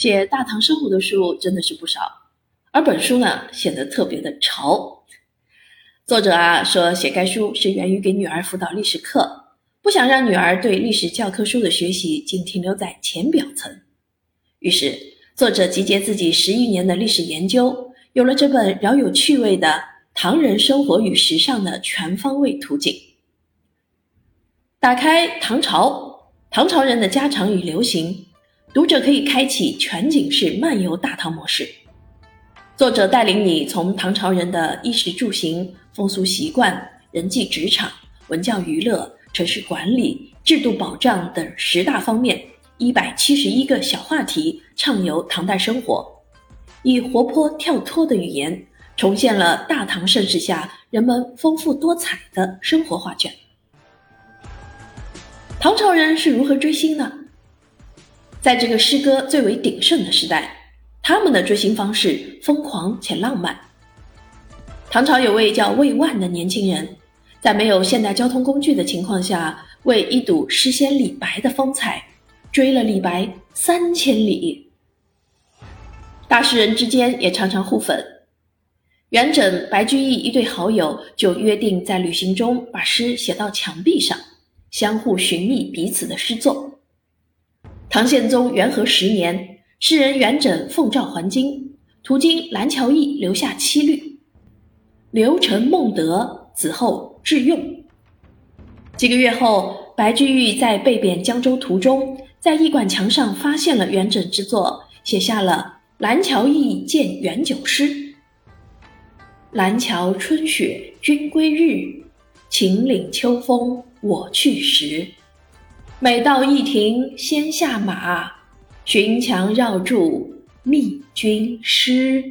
写大唐生活的书真的是不少，而本书呢显得特别的潮。作者啊说写该书是源于给女儿辅导历史课，不想让女儿对历史教科书的学习仅停留在浅表层。于是作者集结自己十余年的历史研究，有了这本饶有趣味的《唐人生活与时尚的全方位图景》。打开唐朝，唐朝人的家常与流行。读者可以开启全景式漫游大唐模式，作者带领你从唐朝人的衣食住行、风俗习惯、人际职场、文教娱乐、城市管理、制度保障等十大方面，一百七十一个小话题，畅游唐代生活，以活泼跳脱的语言，重现了大唐盛世下人们丰富多彩的生活画卷。唐朝人是如何追星呢？在这个诗歌最为鼎盛的时代，他们的追星方式疯狂且浪漫。唐朝有位叫魏万的年轻人，在没有现代交通工具的情况下，为一睹诗仙李白的风采，追了李白三千里。大诗人之间也常常互粉，元稹、白居易一对好友就约定在旅行中把诗写到墙壁上，相互寻觅彼此的诗作。唐宪宗元和十年，诗人元稹奉诏还京，途经蓝桥驿，留下七律：“刘承孟德，子后致用。”几个月后，白居易在被贬江州途中，在驿馆墙上发现了元稹之作，写下了《蓝桥驿见元九》诗：“蓝桥春雪君归日，秦岭秋风我去时。”每到驿亭先下马，寻墙绕柱觅君诗。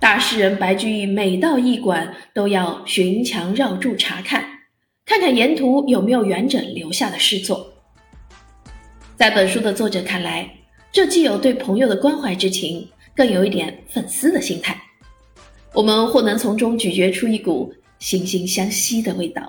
大诗人白居易每到驿馆都要寻墙绕柱查看，看看沿途有没有元稹留下的诗作。在本书的作者看来，这既有对朋友的关怀之情，更有一点粉丝的心态。我们或能从中咀嚼出一股惺惺相惜的味道。